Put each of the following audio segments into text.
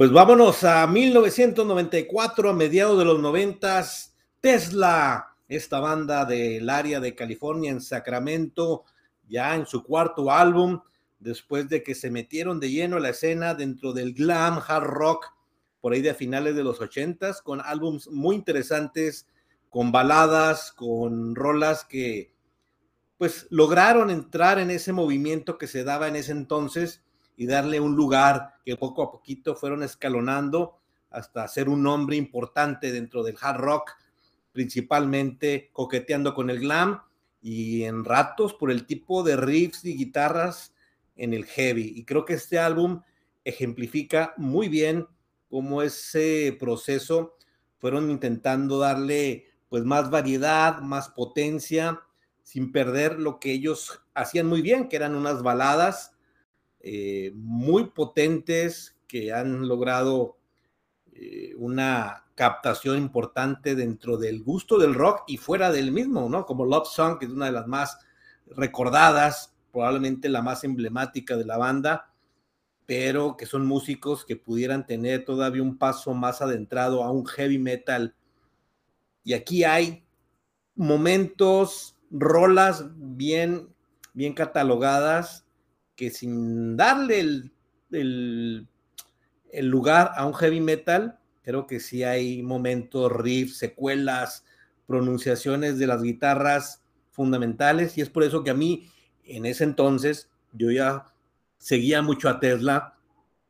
Pues vámonos a 1994, a mediados de los noventas, Tesla, esta banda del área de California en Sacramento, ya en su cuarto álbum, después de que se metieron de lleno a la escena dentro del glam hard rock, por ahí de finales de los ochentas, con álbums muy interesantes, con baladas, con rolas que pues lograron entrar en ese movimiento que se daba en ese entonces y darle un lugar que poco a poquito fueron escalonando hasta ser un nombre importante dentro del hard rock, principalmente coqueteando con el glam y en ratos por el tipo de riffs y guitarras en el heavy. Y creo que este álbum ejemplifica muy bien cómo ese proceso fueron intentando darle pues más variedad, más potencia, sin perder lo que ellos hacían muy bien, que eran unas baladas eh, muy potentes que han logrado eh, una captación importante dentro del gusto del rock y fuera del mismo, ¿no? Como Love Song, que es una de las más recordadas, probablemente la más emblemática de la banda, pero que son músicos que pudieran tener todavía un paso más adentrado a un heavy metal. Y aquí hay momentos, rolas bien, bien catalogadas que sin darle el, el, lugar a un heavy metal, creo que sí hay momentos, riffs, secuelas, pronunciaciones de las guitarras fundamentales y es por eso que a mí en ese entonces yo ya seguía mucho a Tesla,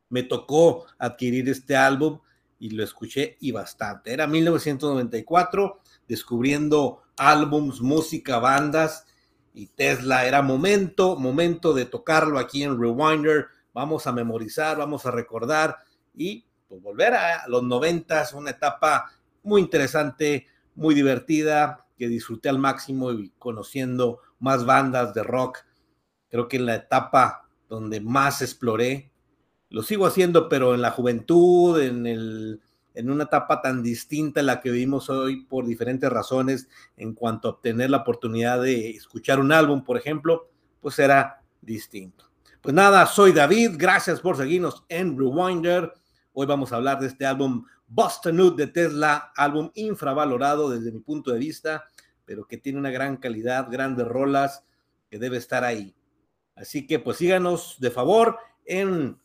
me tocó adquirir este álbum y lo escuché y bastante. Era 1994, descubriendo álbums, música, bandas y Tesla. Era momento, momento de tocarlo aquí en Rewinder. Vamos a memorizar, vamos a recordar y pues, volver a los noventas, una etapa muy interesante, muy divertida, que disfruté al máximo y conociendo más bandas de rock. Creo que en la etapa donde más exploré, lo sigo haciendo, pero en la juventud, en el en una etapa tan distinta a la que vivimos hoy por diferentes razones en cuanto a obtener la oportunidad de escuchar un álbum, por ejemplo, pues era distinto. Pues nada, soy David, gracias por seguirnos en Rewinder. Hoy vamos a hablar de este álbum Boston de Tesla, álbum infravalorado desde mi punto de vista, pero que tiene una gran calidad, grandes rolas, que debe estar ahí. Así que pues síganos de favor en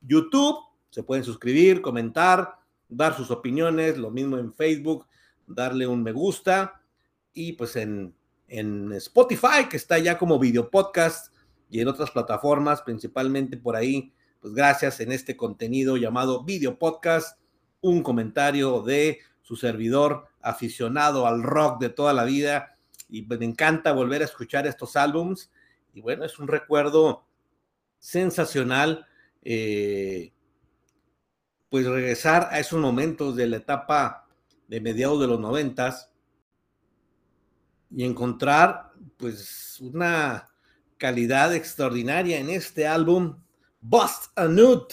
YouTube, se pueden suscribir, comentar, dar sus opiniones, lo mismo en Facebook, darle un me gusta y pues en, en Spotify, que está ya como video podcast y en otras plataformas, principalmente por ahí, pues gracias en este contenido llamado video podcast, un comentario de su servidor aficionado al rock de toda la vida y me encanta volver a escuchar estos álbums y bueno, es un recuerdo sensacional. Eh, pues regresar a esos momentos de la etapa de mediados de los noventas y encontrar pues una calidad extraordinaria en este álbum Bust a Nut.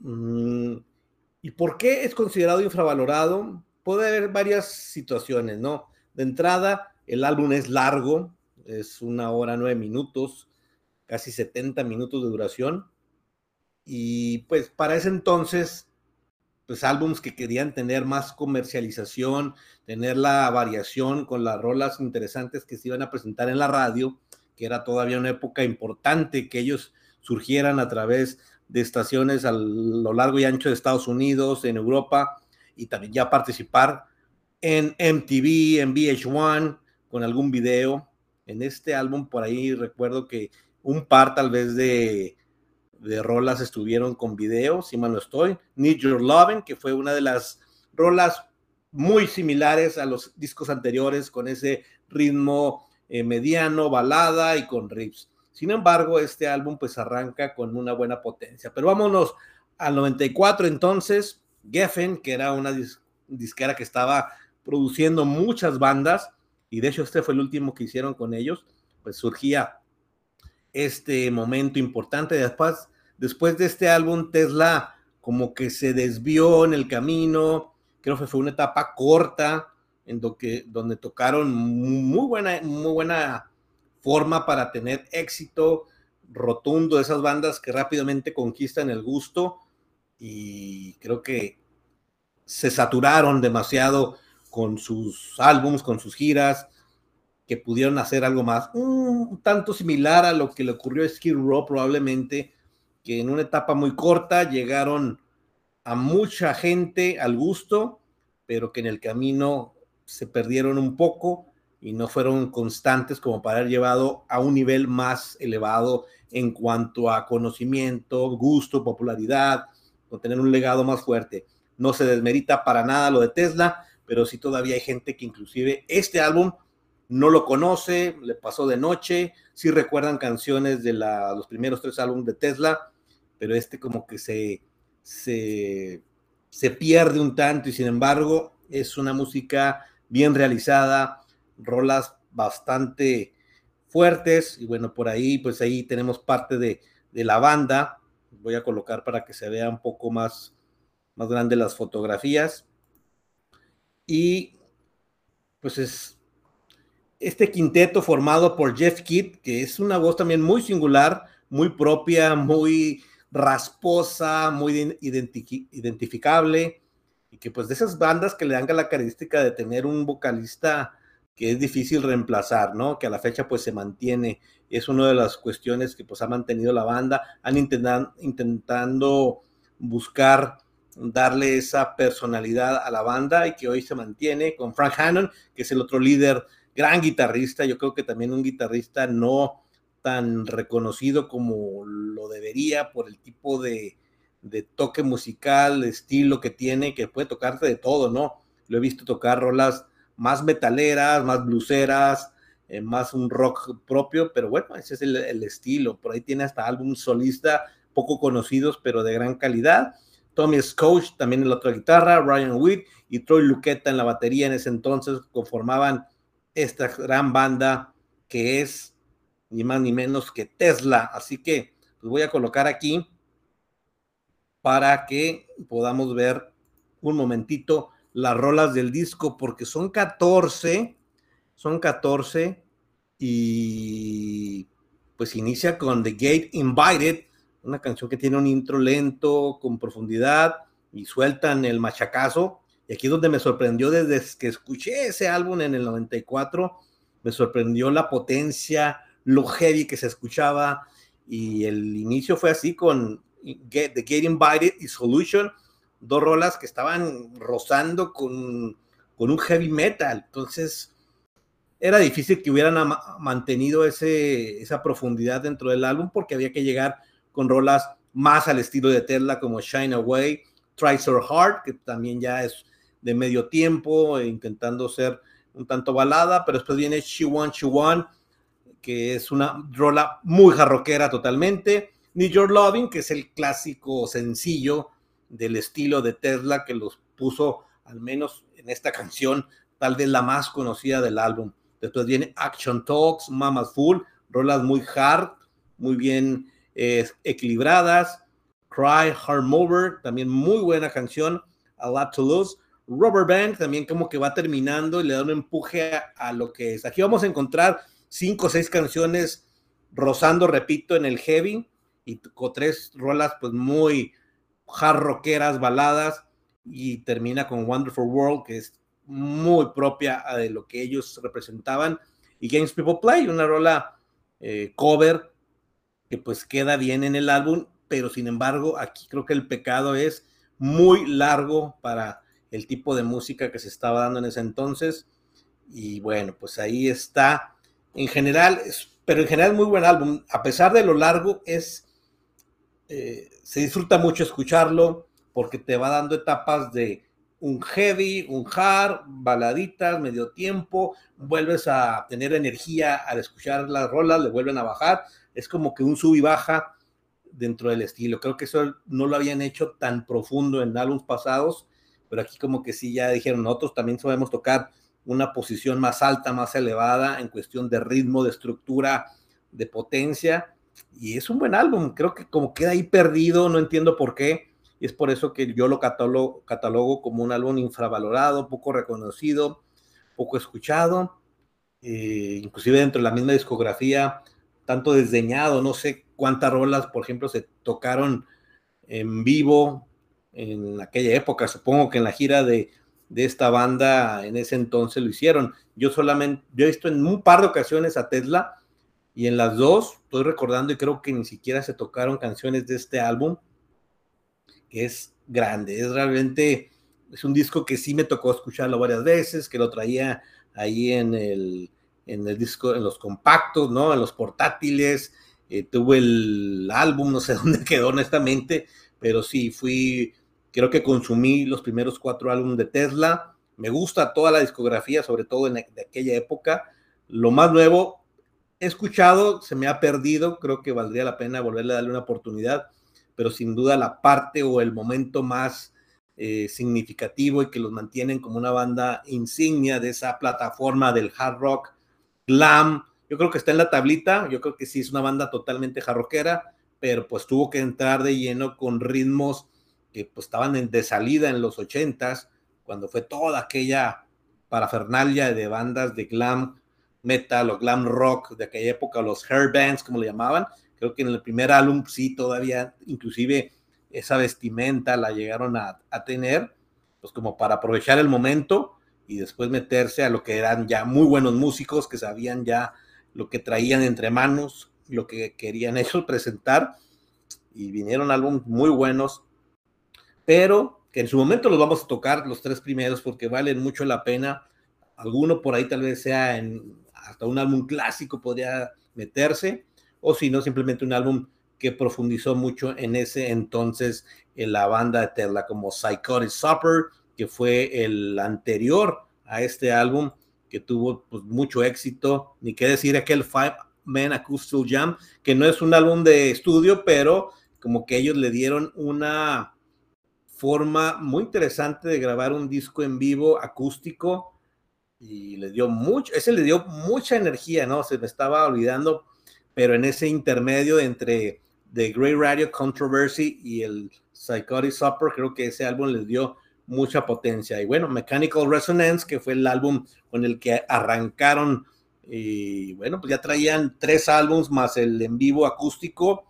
Mm, ¿Y por qué es considerado infravalorado? Puede haber varias situaciones, ¿no? De entrada, el álbum es largo, es una hora nueve minutos, casi 70 minutos de duración. Y pues para ese entonces, pues álbums que querían tener más comercialización, tener la variación con las rolas interesantes que se iban a presentar en la radio, que era todavía una época importante que ellos surgieran a través de estaciones a lo largo y ancho de Estados Unidos, en Europa, y también ya participar en MTV, en VH1, con algún video. En este álbum, por ahí recuerdo que un par tal vez de de rolas estuvieron con video, si mal no estoy. Need Your Loving, que fue una de las rolas muy similares a los discos anteriores, con ese ritmo eh, mediano, balada y con riffs. Sin embargo, este álbum pues arranca con una buena potencia. Pero vámonos al 94 entonces, Geffen, que era una disquera que estaba produciendo muchas bandas, y de hecho este fue el último que hicieron con ellos, pues surgía este momento importante. Después, después de este álbum, Tesla como que se desvió en el camino. Creo que fue una etapa corta en lo que, donde tocaron muy buena, muy buena forma para tener éxito rotundo, esas bandas que rápidamente conquistan el gusto y creo que se saturaron demasiado con sus álbums, con sus giras, que pudieron hacer algo más, un tanto similar a lo que le ocurrió a Skid Row probablemente, que en una etapa muy corta llegaron a mucha gente al gusto, pero que en el camino se perdieron un poco y no fueron constantes como para haber llevado a un nivel más elevado en cuanto a conocimiento, gusto, popularidad, o tener un legado más fuerte. No se desmerita para nada lo de Tesla, pero sí todavía hay gente que inclusive este álbum no lo conoce, le pasó de noche, sí recuerdan canciones de los primeros tres álbumes de Tesla, pero este como que se, se, se pierde un tanto y sin embargo es una música bien realizada, rolas bastante fuertes y bueno, por ahí pues ahí tenemos parte de, de la banda, voy a colocar para que se vea un poco más, más grande las fotografías. Y pues es este quinteto formado por Jeff Kidd, que es una voz también muy singular, muy propia, muy rasposa, muy identificable, y que pues de esas bandas que le dan la característica de tener un vocalista que es difícil reemplazar, ¿no? Que a la fecha pues se mantiene, es una de las cuestiones que pues ha mantenido la banda, han intentado, intentando buscar darle esa personalidad a la banda y que hoy se mantiene con Frank Hannon, que es el otro líder, gran guitarrista, yo creo que también un guitarrista no tan reconocido como lo debería por el tipo de, toque musical, estilo que tiene, que puede tocarte de todo, ¿no? Lo he visto tocar rolas más metaleras, más bluseras, eh, más un rock propio, pero bueno, ese es el, estilo. Por ahí tiene hasta álbum solista poco conocidos, pero de gran calidad. Tommy Scotch también en la otra guitarra, Ryan Witt y Troy Luqueta en la batería en ese entonces conformaban esta gran banda que es ni más ni menos que Tesla. Así que pues voy a colocar aquí para que podamos ver un momentito las rolas del disco, porque son 14, son 14 y pues inicia con The Gate Invited, una canción que tiene un intro lento, con profundidad, y sueltan el machacazo. Y aquí es donde me sorprendió desde que escuché ese álbum en el 94, me sorprendió la potencia, lo heavy que se escuchaba, y el inicio fue así con Get, The Get Invited y Solution, dos rolas que estaban rozando con, con un heavy metal. Entonces, era difícil que hubieran mantenido ese, esa profundidad dentro del álbum porque había que llegar con rolas más al estilo de Tesla como Shine Away, Try So Hard, que también ya es de medio tiempo, intentando ser un tanto balada, pero después viene She Want, She Want, que es una rola muy jarroquera totalmente, Need Your Loving, que es el clásico sencillo del estilo de Tesla que los puso, al menos en esta canción, tal vez la más conocida del álbum. Después viene Action Talks, Mama's Full, rolas muy hard, muy bien eh, equilibradas. Cry, Hard Mover, también muy buena canción. A Lot to Lose. Rubber Band, también como que va terminando y le da un empuje a, a lo que es. Aquí vamos a encontrar cinco o seis canciones rozando, repito, en el heavy y con tres rolas pues muy hard rockeras, baladas y termina con Wonderful World que es muy propia de lo que ellos representaban y Games People Play, una rola eh, cover que pues queda bien en el álbum, pero sin embargo aquí creo que el pecado es muy largo para el tipo de música que se estaba dando en ese entonces. Y bueno, pues ahí está. En general, pero en general muy buen álbum, a pesar de lo largo es eh, se disfruta mucho escucharlo porque te va dando etapas de un heavy, un hard, baladitas, medio tiempo, vuelves a tener energía al escuchar las rolas, le vuelven a bajar, es como que un sub y baja dentro del estilo. Creo que eso no lo habían hecho tan profundo en álbumes pasados, pero aquí como que sí ya dijeron, nosotros también sabemos tocar una posición más alta, más elevada en cuestión de ritmo, de estructura, de potencia, y es un buen álbum, creo que como queda ahí perdido, no entiendo por qué, y es por eso que yo lo catalogo, como un álbum infravalorado, poco reconocido, poco escuchado, eh, inclusive dentro de la misma discografía, tanto desdeñado, no sé cuántas rolas, por ejemplo, se tocaron en vivo en aquella época, supongo que en la gira de, de esta banda en ese entonces lo hicieron. Yo solamente, yo he visto en un par de ocasiones a Tesla y en las dos estoy recordando y creo que ni siquiera se tocaron canciones de este álbum, que es grande, es realmente, es un disco que sí me tocó escucharlo varias veces, que lo traía ahí en el, en el disco, en los compactos, ¿no? En los portátiles, eh, tuve el álbum, no sé dónde quedó honestamente, pero sí, fui, creo que consumí los primeros cuatro álbumes de Tesla, me gusta toda la discografía, sobre todo en, de aquella época, lo más nuevo, he escuchado, se me ha perdido, creo que valdría la pena volverle a darle una oportunidad, pero sin duda la parte o el momento más eh, significativo y que los mantienen como una banda insignia de esa plataforma del hard rock, glam, yo creo que está en la tablita, yo creo que sí es una banda totalmente jarroquera, pero pues tuvo que entrar de lleno con ritmos que pues estaban de salida en los ochentas, cuando fue toda aquella parafernalia de bandas de glam metal o glam rock de aquella época, los hair bands, como le llamaban. Creo que en el primer álbum sí todavía, inclusive esa vestimenta la llegaron a, a tener, pues como para aprovechar el momento y después meterse a lo que eran ya muy buenos músicos que sabían ya lo que traían entre manos, lo que querían ellos presentar y vinieron álbumes muy buenos, pero que en su momento los vamos a tocar los tres primeros porque valen mucho la pena. Alguno por ahí tal vez sea hasta un álbum clásico podría meterse, o si no, simplemente un álbum que profundizó mucho en ese entonces en la banda de Tesla, como Psychotic Supper, que fue el anterior a este álbum, que tuvo pues, mucho éxito, ni qué decir aquel Five Man Acoustic Jam, que no es un álbum de estudio, pero como que ellos le dieron una forma muy interesante de grabar un disco en vivo acústico y le dio mucho, ese le dio mucha energía, ¿no? Se me estaba olvidando, pero en ese intermedio entre The Great Radio Controversy y el Psychotic Supper, creo que ese álbum les dio mucha potencia. Y bueno, Mechanical Resonance, que fue el álbum con el que arrancaron, y bueno, pues ya traían tres álbums más el en vivo acústico,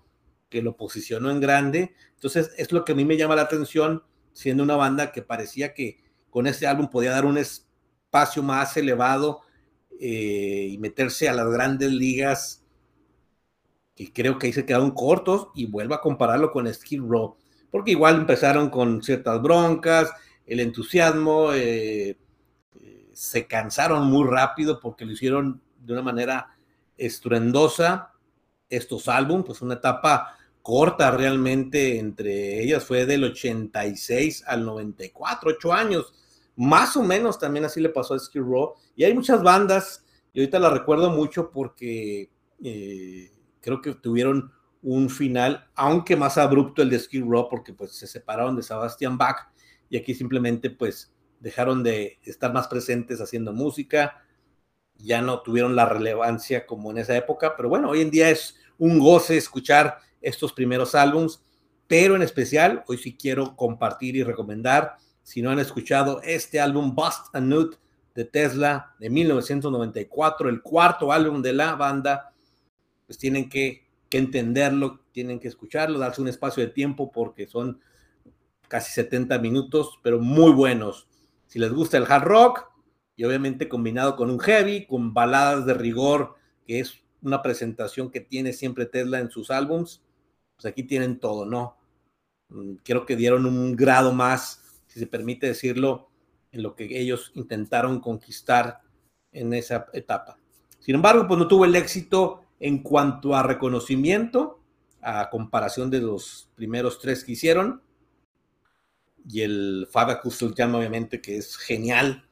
que lo posicionó en grande. Entonces, es lo que a mí me llama la atención, siendo una banda que parecía que con este álbum podía dar un, espacio más elevado eh, y meterse a las grandes ligas, que creo que ahí se quedaron cortos, y vuelvo a compararlo con Skid Row, porque igual empezaron con ciertas broncas, el entusiasmo, eh, eh, se cansaron muy rápido porque lo hicieron de una manera estruendosa estos álbumes, pues una etapa corta realmente entre ellas fue del 86 al 94, ocho años más o menos también así le pasó a Skid Row. Y hay muchas bandas, y ahorita la recuerdo mucho porque eh, creo que tuvieron un final, aunque más abrupto el de Skid Row, porque pues se separaron de Sebastian Bach y aquí simplemente pues dejaron de estar más presentes haciendo música, ya no tuvieron la relevancia como en esa época, pero bueno, hoy en día es un goce escuchar estos primeros álbums, pero en especial hoy sí quiero compartir y recomendar si no han escuchado este álbum Bust a Nut de Tesla de 1994, el cuarto álbum de la banda, pues tienen que, que entenderlo, tienen que escucharlo, darse un espacio de tiempo porque son casi 70 minutos, pero muy buenos. Si les gusta el hard rock y obviamente combinado con un heavy, con baladas de rigor, que es una presentación que tiene siempre Tesla en sus álbums, pues aquí tienen todo, ¿no? Mm, creo que dieron un grado más si se permite decirlo, en lo que ellos intentaron conquistar en esa etapa. Sin embargo, pues no tuvo el éxito en cuanto a reconocimiento, a comparación de los primeros tres que hicieron. Y el Custom Jam, obviamente, que es genial,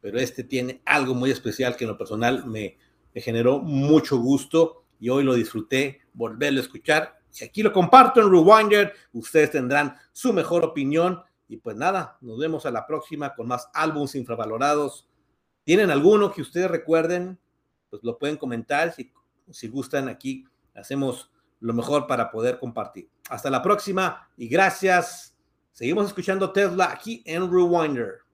pero este tiene algo muy especial que en lo personal me, me generó mucho gusto y hoy lo disfruté volverlo a escuchar. Y aquí lo comparto en Rewinder. Ustedes tendrán su mejor opinión y pues nada, nos vemos a la próxima con más álbumes infravalorados. ¿Tienen alguno que ustedes recuerden? Pues lo pueden comentar. Si, si gustan, aquí hacemos lo mejor para poder compartir. Hasta la próxima y gracias. Seguimos escuchando Tesla aquí en Rewinder.